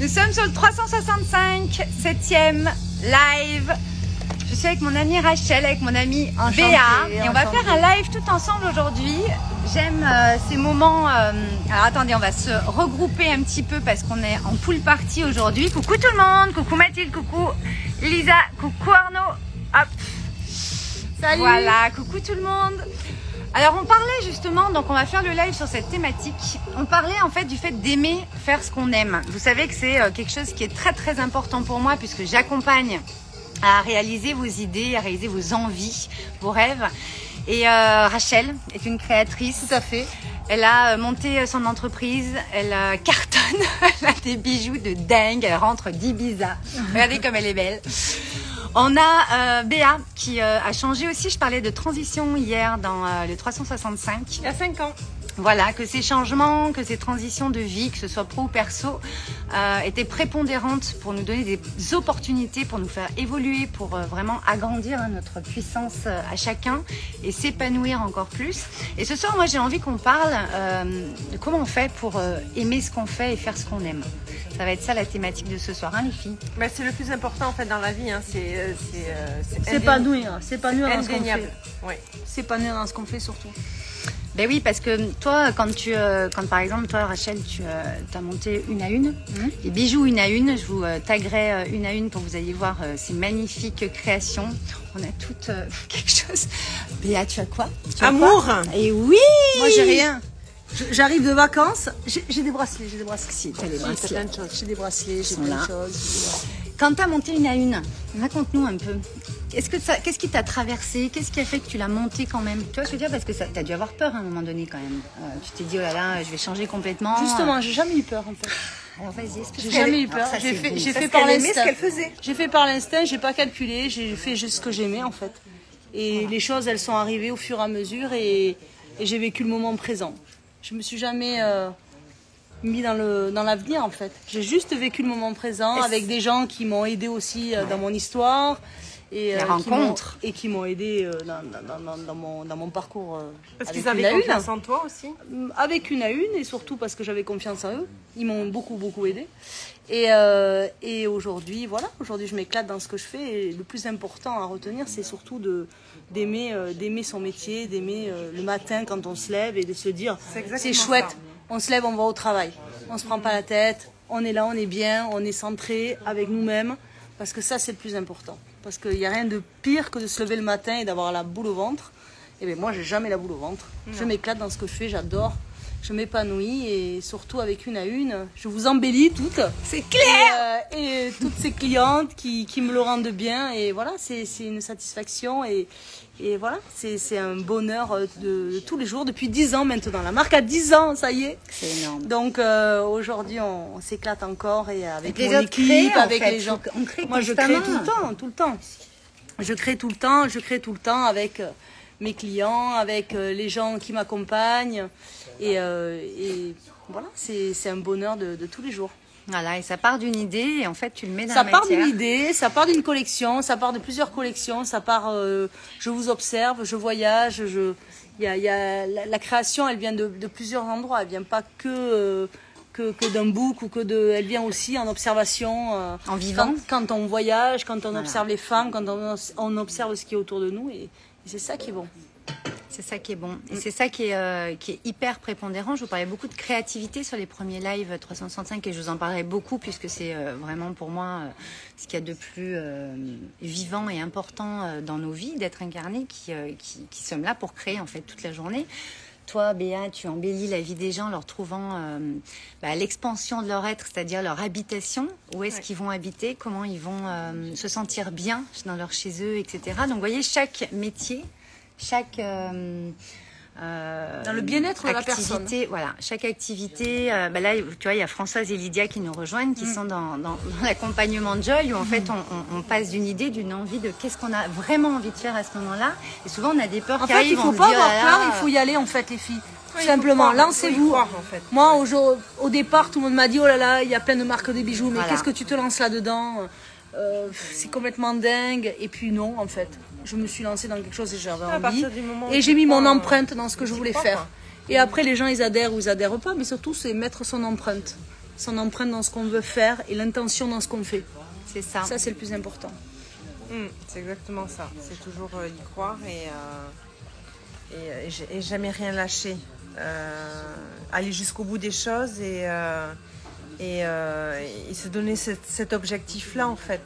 Nous sommes sur le 365, 7e live. Je suis avec mon amie Rachel, avec mon amie Béa. Et on va faire un live tout ensemble aujourd'hui. J'aime euh, ces moments. euh, alors attendez, on va se regrouper un petit peu parce qu'on est en pool party aujourd'hui. Coucou tout le monde, coucou Mathilde, coucou Lisa, coucou Arnaud. Hop. Salut. Voilà, coucou tout le monde. Alors on parlait justement, donc on va faire le live sur cette thématique. On parlait en fait du fait d'aimer faire ce qu'on aime. Vous savez que c'est euh, quelque chose qui est très très important pour moi puisque j'accompagne à réaliser vos idées, à réaliser vos envies, vos rêves. Et euh, Rachel est une créatrice. Tout à fait. Elle a euh, monté son entreprise, elle cartonne, elle a des bijoux de dingue, elle rentre d'Ibiza. Regardez comme elle est belle. On a euh, Béa qui euh, a changé aussi, je parlais de transition hier dans euh, le 365. Il y a 5 ans. Voilà, que ces changements, que ces transitions de vie, que ce soit pro ou perso, euh, étaient prépondérantes pour nous donner des opportunités, pour nous faire évoluer, pour euh, vraiment agrandir hein, notre puissance euh, à chacun et s'épanouir encore plus. Et ce soir, moi, j'ai envie qu'on parle euh, de comment on fait pour euh, aimer ce qu'on fait et faire ce qu'on aime. Ça va être ça la thématique de ce soir, hein, les filles? Bah, c'est le plus important en fait dans la vie. Hein. C'est euh, euh, S'épanouir, s'épanouir dans ce qu'on fait. Ouais. S'épanouir dans ce qu'on fait surtout. Ben oui, parce que toi, quand tu, euh, quand par exemple, toi, Rachel, tu as monté une à une, les bijoux une à une, je vous euh, taguerai euh, une à une pour que vous alliez voir euh, ces magnifiques créations. On a toutes euh, quelque chose. Béa, tu as quoi? Tu as Amour. quoi? Et oui Moi, j'ai rien. J'arrive de vacances, j'ai des bracelets, j'ai des bracelets. Si, t'as les J'ai bracelets. plein de choses. J'ai des bracelets, j'ai plein de choses. Quand tu as monté une à une, raconte-nous un peu. Est-ce que ça, qu'est-ce qui t'a traversé? Qu'est-ce qui a fait que tu l'as monté quand même? Tu vois je veux dire Parce que tu as dû avoir peur à un moment donné quand même. Euh, tu t'es dit, oh là là, je vais changer complètement. Justement, j'ai jamais eu peur en fait. Alors vas-y. J'ai jamais eu peur. J'ai fait, j'ai fait par l'instinct. qu'elle faisait. J'ai fait par l'instinct, j'ai pas calculé, j'ai fait juste ce que j'aimais en fait. Et les choses, elles sont arrivées au fur et à mesure et, et j'ai vécu le moment présent. Je me suis jamais euh, mis dans le dans l'avenir en fait. J'ai juste vécu le moment présent avec des gens qui m'ont aidé aussi euh, dans mon histoire et m'ont- rencontres. et qui m'ont aidé euh, dans, dans- dans- dans mon dans mon parcours. euh, Parce qu'ils une avaient une. confiance en toi aussi? avec une à une et surtout parce que j'avais confiance en eux. Ils m'ont beaucoup beaucoup aidé. Et, euh, et aujourd'hui, voilà, aujourd'hui je m'éclate dans ce que je fais. Et le plus important à retenir, c'est surtout de d'aimer euh, d'aimer son métier, d'aimer euh, le matin quand on se lève et de se dire C'est chouette. ça. On se lève, on va au travail. On se prend pas la tête. On est là, on est bien, on est centré avec nous-mêmes. Parce que ça, c'est le plus important. Parce qu'il n'y a rien de pire que de se lever le matin et d'avoir la boule au ventre. Et bien moi, j'ai jamais la boule au ventre. Je m'éclate dans ce que je fais, j'adore. Je m'épanouis et surtout avec une à une, je vous embellis toutes. C'est clair Et, euh, et toutes ces clientes qui, qui me le rendent bien. Et voilà, c'est une satisfaction. Et, et voilà, c'est un bonheur de, de tous les jours depuis 10 ans maintenant. La marque a 10 ans, ça y est. C'est énorme. Donc euh, aujourd'hui, on, on s'éclate encore et avec Les mon autres équipe, créent, en avec fait. les gens. On crée Moi, je crée tout le temps, tout le temps. Je crée tout le temps, je crée tout le temps avec euh, mes clients, avec les gens qui m'accompagnent. Et, euh, et voilà, c'est un bonheur de, de tous les jours. Voilà, et ça part d'une idée et en fait tu le mets dans Ça la part matière. d'une idée, ça part d'une collection, ça part de plusieurs collections, ça part. euh, je vous observe, je voyage, je. Y a, y a- la, la création, elle vient de, de plusieurs endroits. Elle vient pas que euh, que, que d'un book ou que de. Elle vient aussi en observation. euh, En vivant. Quand, quand on voyage, quand on observe les femmes, quand on, on observe ce qui est autour de nous, et, et c'est ça qui est bon. C'est ça qui est bon. Et c'est ça qui est, euh, qui est hyper prépondérant. Je vous parlais beaucoup de créativité sur les premiers lives 365 et je vous en parlerai beaucoup puisque c'est euh, vraiment pour moi euh, ce qu'il y a de plus vivant et important dans nos vies d'être incarnés qui, qui, qui sommes là pour créer en fait toute la journée. Toi, Béa, tu embellis la vie des gens en leur trouvant bah, l'expansion de leur être, c'est-à-dire leur habitation. Où est-ce Ouais. qu'ils vont habiter? Comment ils vont se sentir bien dans leur chez eux, etc. Donc, vous voyez, chaque métier chaque euh, euh, Dans le bien-être de la personne. activité, Voilà, chaque activité. euh, bah là, tu vois, il y a Françoise et Lydia qui nous rejoignent, Mm. qui sont dans, dans, dans l'accompagnement de Joy, où en fait on, on- on passe d'une idée, d'une envie de qu'est-ce qu'on a vraiment envie de faire à ce moment-là. Et souvent on a des peurs En qui fait, arrivent. il faut pas dit, oh avoir là peur, il faut y aller en fait, les filles. Simplement, lancez-vous. croire, en fait. Moi, au, jour- au départ, tout le monde m'a dit oh là là, il y a plein de marques de bijoux, mais Voilà. qu'est-ce que tu te lances là-dedans? Euh, C'est complètement dingue. Et puis non, en fait, je me suis lancée dans quelque chose et j'avais À envie. Et j'ai mis mon empreinte dans ce que je voulais crois, faire. quoi. Et après, les gens, ils adhèrent ou ils adhèrent pas, mais surtout, c'est mettre son empreinte. son empreinte dans ce qu'on veut faire et l'intention dans ce qu'on fait. C'est ça. Ça, c'est le plus important. Mm, c'est exactement ça. C'est toujours euh, y croire et, euh, et, euh, et jamais rien lâcher. Euh, aller jusqu'au bout des choses et, et, et se donner cet, cet objectif-là en fait.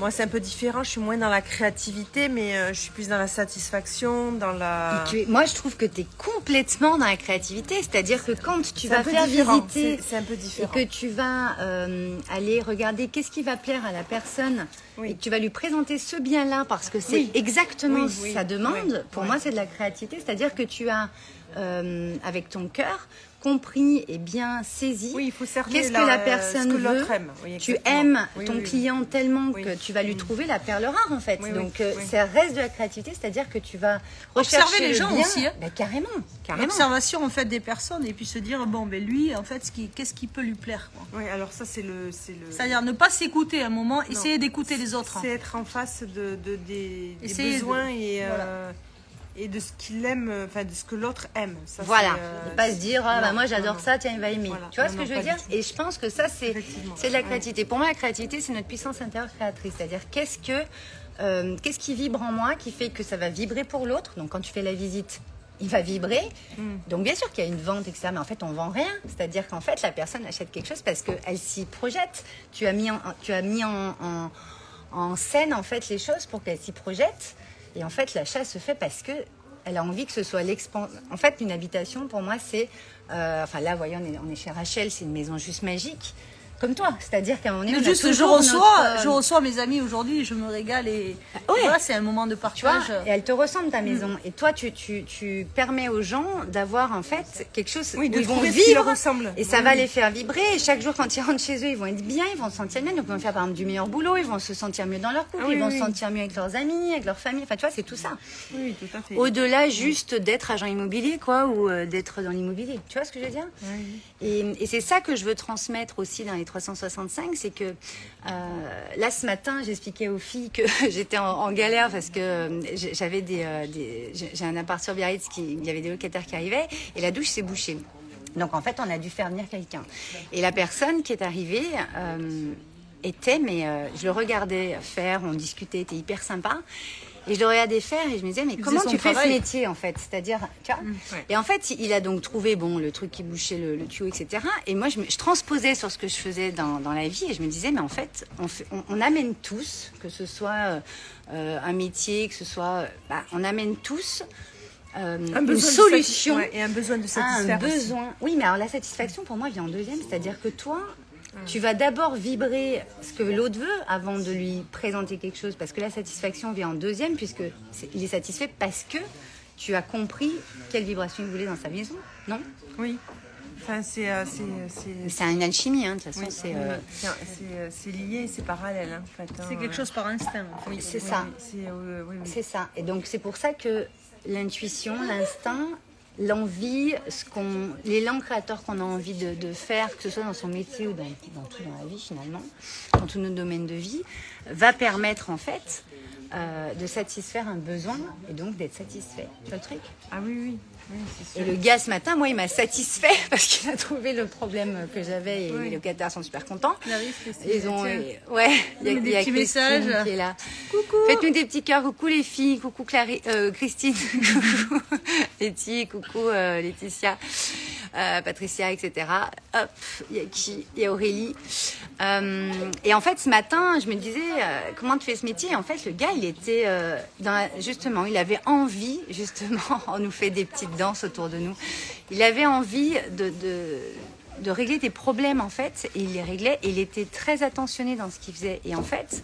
Moi, c'est un peu différent. Je suis moins dans la créativité, mais euh, je suis plus dans la satisfaction, dans la. Tu es- moi, je trouve que tu es complètement dans la créativité. C'est-à-dire que quand tu vas faire différent. visiter C'est- c'est un peu et que tu vas euh, aller regarder qu'est-ce qui va plaire à la personne Oui. et que tu vas lui présenter ce bien-là parce que c'est Oui. exactement Oui, sa demande, pour moi, c'est de la créativité. C'est-à-dire que tu as, euh, avec ton cœur, compris et bien saisi Oui, il faut cerner qu'est-ce que la- personne que veut. aime. Oui, tu aimes Oui, ton oui, oui. client tellement Oui. que tu vas lui trouver la perle rare en fait. Donc euh, oui. ça reste de la créativité, c'est-à-dire que tu vas Observer les le gens bien. aussi, hein. Bah, carrément, carrément. L'observation en fait des personnes et puis se dire bon ben lui en fait ce qui- qu'est-ce qui peut lui plaire quoi. Oui, alors ça, c'est le. c'est le- C'est-à-dire ne pas s'écouter un moment, essayer d'écouter les autres. hein. C'est être en face de, de- des, des Essayer de- besoins et, voilà. euh, et de ce qu'il aime, euh, enfin de ce que l'autre aime. Ça, Voilà, euh, pas se dire ah, bah, moi j'adore ça, tiens il va aimer. Voilà. Tu vois Non, ce que non, je veux dire. Et je pense que ça c'est de la Ouais. créativité. Pour moi la créativité c'est notre puissance intérieure créatrice, c'est-à-dire qu'est-ce que euh, qu'est-ce qui vibre en moi qui fait que ça va vibrer pour l'autre? Donc quand tu fais la visite il va vibrer. Mm. Donc bien sûr qu'il y a une vente, etc. Mais en fait, on vend rien. C'est-à-dire qu'en fait, la personne achète quelque chose parce qu'elle s'y projette. Tu as mis en, tu as mis en, en, en scène en fait les choses pour qu'elle s'y projette. Et en fait, l'achat se fait parce que elle a envie que ce soit l'expansion. En fait, une habitation, pour moi, c'est. euh, enfin, là, voyez, on on est chez Rachel, c'est une maison juste magique. Comme toi. C'est-à-dire qu'à un moment donné, Mais juste je toujours reçois, notre, euh, je reçois mes amis aujourd'hui, je me régale et Ouais. voilà, c'est un moment de Tu vois, partage. et elle te ressemble ta maison. Et toi, tu, tu, tu permets aux gens d'avoir en fait quelque chose Oui, où de ils vont qui leur vivre. ressemble. Et ça Oui, va les faire vibrer. Et chaque jour, quand ils rentrent chez eux, ils vont être bien, ils vont se sentir bien. Donc, ils vont faire par exemple du meilleur boulot, ils vont se sentir mieux dans leur couple, Ah oui, ils vont se sentir mieux avec leurs amis, avec leur famille. Enfin, tu vois, c'est tout ça. Oui, tout à fait. Au-delà juste d'être agent immobilier, quoi, ou euh, d'être dans l'immobilier. Tu vois ce que je veux dire? Oui. et, et c'est ça que je veux transmettre aussi dans les 365, c'est que euh, là ce matin j'expliquais aux filles que j'étais en, galère parce que euh, j'avais des, euh, j'ai un appart sur Biarritz qui il y avait des locataires qui arrivaient et la douche s'est bouchée. Donc en fait on a dû faire venir quelqu'un. Et la personne qui est arrivée était, mais je le regardais faire, on discutait, était hyper sympa. Et je le regardais faire et je me disais, mais Il comment tu fais ce métier en fait? C'est-à-dire, tu vois? Ouais. Et en fait, il a donc trouvé bon le truc qui bouchait le, le tuyau, etc. Et moi, je, me- je transposais sur ce que je faisais dans, dans la vie et je me disais, mais en fait, on, fait- on, on amène tous, que ce soit euh, euh, un métier, que ce soit, bah, on amène tous euh, Un une solution ouais, et un besoin de un satisfaire. aussi. besoin. Oui, mais alors la satisfaction pour moi vient en deuxième, c'est-à-dire que toi, tu vas d'abord vibrer ce que l'autre veut avant de lui présenter quelque chose, parce que la satisfaction vient en deuxième, puisque c'est- il est satisfait parce que tu as compris quelle vibration il voulait dans sa maison, non? Oui. Enfin, c'est. euh, c'est, c'est- C'est une alchimie, hein, de toute façon. oui, c'est, euh, c'est- c'est, euh, lié, c'est parallèle hein, en fait. hein. C'est quelque chose par instinct. en fait. Oui, c'est oui, ça. oui, C'est, euh, oui, oui. C'est ça. Et donc c'est pour ça que l'intuition, l'instinct, l'envie, ce qu'on, l'élan créateur qu'on a envie de, faire, que ce soit dans son métier ou dans, tout dans la vie finalement, dans tous nos domaines de vie, va permettre en fait euh, de satisfaire un besoin et donc d'être satisfait. Tu le truc? Ah oui, oui. Oui Et le gars ce matin, moi, il m'a satisfait parce qu'il a trouvé le problème que j'avais et les locataires sont super contents. Ils ont, ouais, il y a, met des il y a petits Christine messages. qui est là. Coucou. Faites-nous des petits cœurs. Coucou les filles. Coucou Clary, euh, Christine. coucou Letty. Coucou euh, Laetitia. Euh, Patricia, etc. Hop, il y a qui Il y a Aurélie. Euh, et en fait, ce matin, je me disais, euh, comment tu fais ce métier? En fait, le gars, il était justement, il avait envie, justement, on nous fait des petites danses autour de nous. Il avait envie de, régler des problèmes en fait et il les réglait et il était très attentionné dans ce qu'il faisait et en fait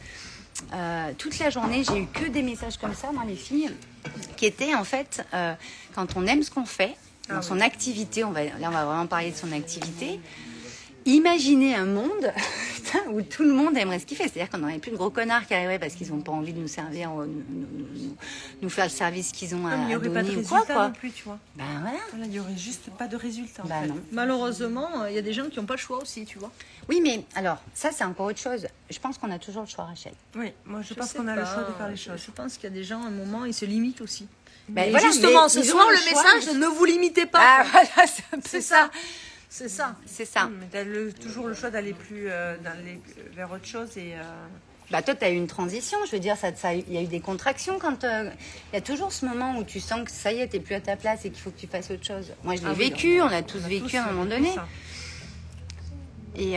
toute la journée j'ai eu que des messages comme ça dans les filles qui étaient en fait quand on aime ce qu'on fait dans son activité on va là on va vraiment parler de son activité Imaginez un monde où tout le monde aimerait ce qu'il fait. C'est-à-dire qu'on n'aurait plus de gros connards qui arriveraient parce qu'ils n'ont pas envie de nous servir, ou nous, nous- faire le service qu'ils ont à, Comme il n'y à aurait pas de donner ou quoi. quoi. non plus, tu vois. Ben voilà. Voilà, il n'y aurait juste pas de résultat. en Bah fait. non. Malheureusement, euh, il y a des gens qui n'ont pas le choix aussi, tu vois. Oui, mais alors, ça, c'est encore autre chose. Je pense qu'on a toujours le choix, Rachel. Oui, moi je, Je pense qu'on a le choix de faire les choses. Je pense qu'il y a des gens, à un moment, ils se limitent aussi. Ben voilà, justement, mais ce soir, le choix, message, mais- ne vous limitez pas. Ah, voilà, c'est ça. C'est ça. C'est ça. Mais t'as le- toujours le choix d'aller plus euh, dans les- vers autre chose et. euh, Bah toi, tu as eu une transition, je veux dire, ça, ça- il y a eu des contractions quand... euh, Il y a toujours ce moment où tu sens que ça y est, t'es plus à ta place et qu'il faut que tu fasses autre chose. Moi, je l'ai ah oui, vécu, on l'a tous on a vécu tous à un moment vécu donné. Et,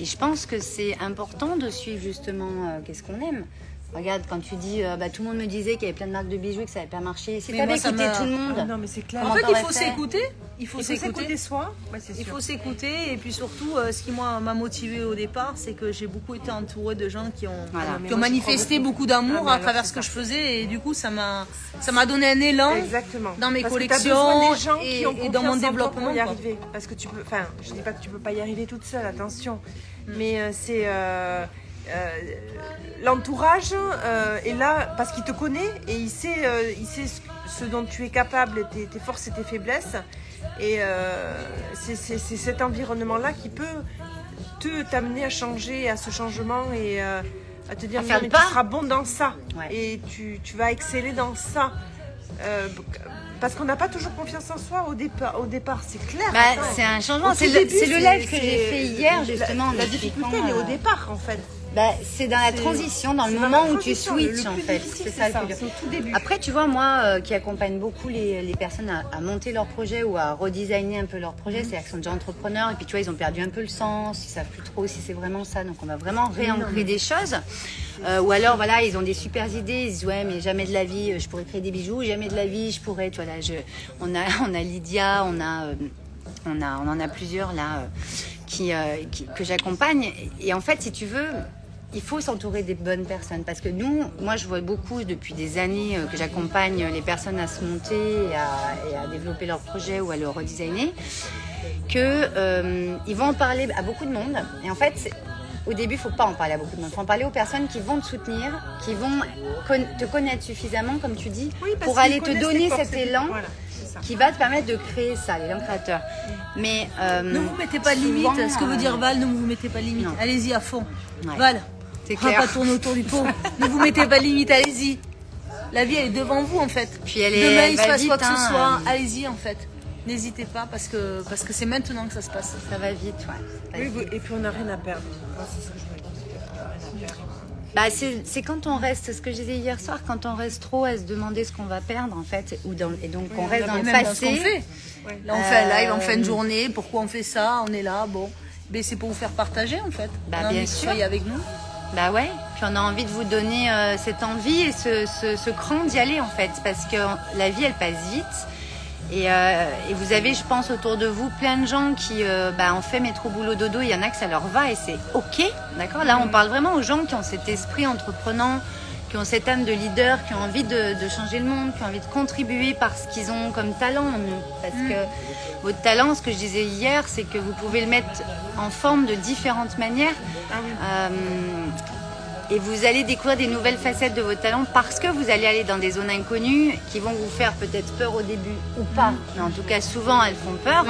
et je pense que c'est important de suivre justement qu'est-ce qu'on aime. Regarde, quand tu dis, euh, bah, tout le monde me disait qu'il y avait plein de marques de bijoux et que ça n'avait pas marché. Si t'avais écouté tout le monde, Ah non, mais c'est clair. En fait, il faut s'écouter. Il faut Il faut s'écouter. s'écouter soi. Ouais, Il faut s'écouter et puis surtout, euh, ce qui moi m'a motivé au départ, c'est que j'ai beaucoup été entourée de gens qui ont, Voilà. qui Mais ont moi, j'y manifesté beaucoup. beaucoup d'amour Ah, à travers ce que ça. je faisais et du coup, ça m'a, ça m'a donné un élan. Exactement. dans mes Parce collections des gens et- qui ont et dans mon développement, pour y arriver. Parce que tu peux. Enfin, je dis pas que tu peux pas y arriver toute seule. Attention. Mm. Mais euh, c'est. Euh, L'entourage euh, est là parce qu'il te connaît et il sait, euh, il sait ce, dont tu es capable, tes, tes forces et tes faiblesses. Et c'est cet environnement-là qui peut te t'amener à changer, à ce changement et euh, à te dire mais pas. tu seras bon dans ça Ouais. et tu, tu vas exceller dans ça. Euh, parce qu'on n'a pas toujours confiance en soi au départ, au départ c'est clair. bah, c'est un changement. C'est le, le live que j'ai fait hier, la- justement. en La, expliquant, difficulté, elle est au départ en fait. Bah, c'est dans la transition, dans le moment où tu switches, en fait. C'est ça le plus dur. tout début. Après, tu vois, moi euh, qui accompagne beaucoup les, les personnes à, à monter leur projet ou à redesigner un peu leur projet, c'est-à-dire qu'ils sont déjà entrepreneurs et puis tu vois, ils ont perdu un peu le sens, ils savent plus trop si c'est vraiment ça. Donc on va vraiment réancrer des choses. Euh, ou alors, voilà, ils ont des super idées, ils disent ouais, mais jamais de la vie, euh, je pourrais créer des bijoux, jamais de la vie, je pourrais. Tu vois, là, je, on, a, on a Lydia, on a. euh, on, a, on en a plusieurs là euh, qui, euh, qui- que j'accompagne. Et en fait, si tu veux, il faut s'entourer des bonnes personnes. Parce que nous, moi, je vois beaucoup depuis des années euh, que j'accompagne les personnes à se monter et à, et à développer leur projet ou à le redesigner, que euh, vont en parler à beaucoup de monde. Et en fait, au début, il faut pas en parler à beaucoup de monde. Il faut en parler aux personnes qui vont te soutenir, qui vont con- te connaître suffisamment, comme tu dis, Oui, pour qu'ils aller te donner cet élan Voilà. Qui va te permettre de créer ça, l'élan créateur. Mais euh, Ne vous mettez pas de souvent, limite. Ce que veut dire euh, Val, ne vous mettez pas de limite. Allez-y à fond. Ouais. Val, C'est on va clair. pas tourner autour du pot. ne vous mettez pas de limite. Allez-y. La vie elle est devant vous en fait. Puis elle est- Demain elle il se passe vite, quoi que hein, ce soit, euh. allez-y en fait. N'hésitez pas parce que parce que c'est maintenant que ça se passe. ça va vite, ouais. Va Oui, vite. et puis on n'a rien à perdre. Moi, c'est ce que je Bah, c'est c'est quand on reste, ce que je disais hier soir, quand on reste trop à se demander ce qu'on va perdre en fait, ou dans, et donc on reste dans le même dans ce qu'on passé. fait. Ouais. Là on fait un live en fin de Euh, journée. Pourquoi on fait ça On est là. Bon, mais c'est pour vous faire partager en fait. Bah, On a bien envie que vous sûr. soyez avec nous. Bah ouais, puis on a envie de vous donner euh, cette envie et ce, ce, ce cran d'y aller en fait, parce que la vie elle passe vite. Et, euh, et vous avez, je pense, autour de vous plein de gens qui euh, bah, ont fait métro boulot dodo. Il y en a que ça leur va et c'est ok, d'accord? Là, on parle vraiment aux gens qui ont cet esprit entreprenant, qui ont cette âme de leader, qui ont envie de, de changer le monde, qui ont envie de contribuer par ce qu'ils ont comme talent. Parce que votre talent, ce que je disais hier, c'est que vous pouvez le mettre en forme de différentes manières. Ah oui. Euh, et vous allez découvrir des nouvelles facettes de votre talent parce que vous allez aller dans des zones inconnues qui vont vous faire peut-être peur au début ou pas. Mais en tout cas, souvent, elles font peur.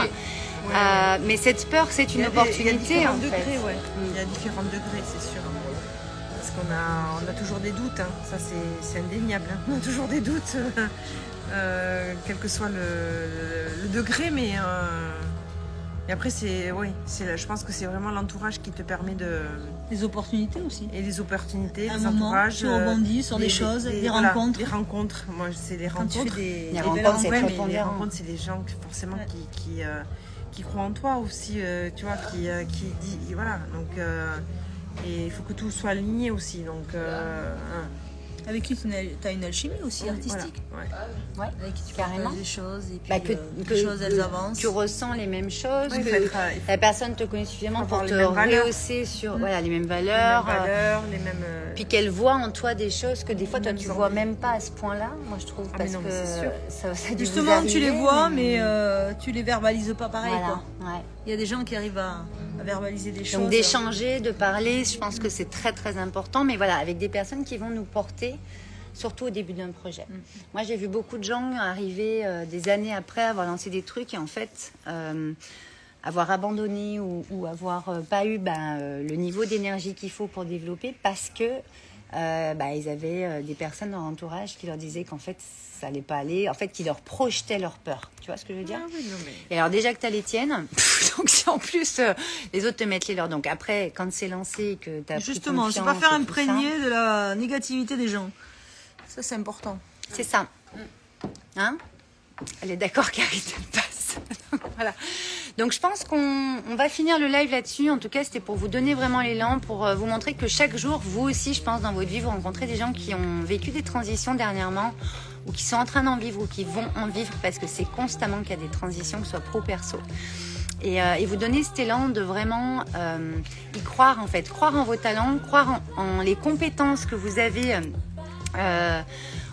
Euh, mais cette peur, c'est une a des- il y a opportunité différents en degrés, fait. ouais. Il y a différents degrés, c'est sûr. Parce qu'on a, on a toujours des doutes, hein. ça c'est, c'est indéniable. hein. On a toujours des doutes, euh, quel que soit le, le degré, mais. euh, et après, c'est, oui, c'est, je pense que c'est vraiment l'entourage qui te permet de. Les opportunités aussi. Et les opportunités, Un les moment, entourages. tu euh, rebondis sur des choses, des rencontres. Les rencontres, moi c'est les Quand tu rencontres. fais des, Les rencontres, c'est Ouais, très mais les rencontres, c'est des gens qui, forcément Ouais. qui, qui, euh, qui croient en toi aussi, euh, tu vois, qui, euh, qui dit, voilà. Donc, euh, et il faut que tout soit aligné aussi. Donc, euh, hein, Avec qui tu as une alchimie aussi artistique. voilà, ouais. Ouais, Avec qui tu Carrément. des choses et puis Bah, que, euh, que- les choses elles avancent. tu ressens les mêmes choses, Ouais, que être, la personne te connaît suffisamment pour te rehausser sur voilà, les mêmes les valeurs. mêmes euh, valeurs, les mêmes. euh, Puis qu'elle voit en toi des choses que des fois toi tu vois même pas à ce point-là, moi je trouve, Ah, mais parce non, mais que sûr. ça, ça vous Justement, tu les vois, mais euh, tu les verbalises pas pareil. voilà, Quoi. ouais. Il y a des gens qui arrivent à, à verbaliser des choses. Donc d'échanger, de parler, je pense que c'est très très important, mais voilà, avec des personnes qui vont nous porter, surtout au début d'un projet. Mm. Moi j'ai vu beaucoup de gens arriver euh, des années après avoir lancé des trucs et en fait euh, avoir abandonné ou, ou avoir euh, pas eu ben, le niveau d'énergie qu'il faut pour développer parce que euh, bah, ils avaient euh, des personnes dans l'entourage qui leur disaient qu'en fait, ça allait pas aller, en fait, qui leur projetaient leur peur. Tu vois ce que je veux dire Ah oui, non, mais- Et alors déjà que tu as les tiennes, donc si en plus euh, les autres te mettent les leurs. Donc après, quand c'est lancé et que tu as Justement, c'est pas faire imprégner de la négativité des gens. Ça, c'est important. C'est ça. Hein? Elle est d'accord elle passe. Donc, voilà. Donc je pense qu'on on va finir le live là-dessus. En tout cas, c'était pour vous donner vraiment l'élan, pour euh, vous montrer que chaque jour, vous aussi, je pense, dans votre vie, vous rencontrez des gens qui ont vécu des transitions dernièrement ou qui sont en train d'en vivre ou qui vont en vivre parce que c'est constamment qu'il y a des transitions, que ce soit pro perso. Et, euh, et vous donner cet élan de vraiment euh, y croire en fait, croire en vos talents, croire en, les compétences que vous avez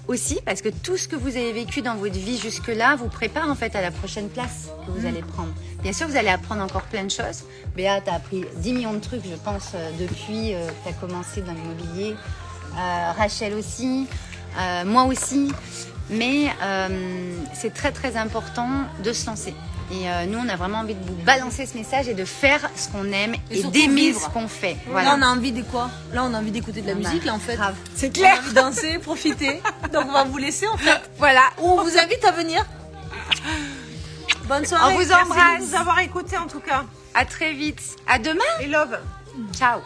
aussi, parce que tout ce que vous avez vécu dans votre vie jusque-là vous prépare en fait à la prochaine place que vous allez prendre. Bien sûr, vous allez apprendre encore plein de choses. Béa, tu as appris 10 millions de trucs, je pense, euh, depuis euh, que tu as commencé dans l'immobilier. Euh, Rachel aussi, euh, moi aussi. Mais euh, c'est très très important de se lancer. Et euh, nous, on a vraiment envie de vous balancer ce message et de faire ce qu'on aime Et et, d'aimer ce qu'on fait. Là, on a envie de quoi? Là, on a envie d'écouter de la Ah bah, musique, là, en fait. grave. C'est clair. On a envie de danser, profiter. Donc, on va vous laisser, en fait. Voilà. Ou on vous invite à venir. Bonne soirée. On vous Merci embrasse. de nous avoir écoutés en tout cas. À très vite. À demain. Et love. Ciao.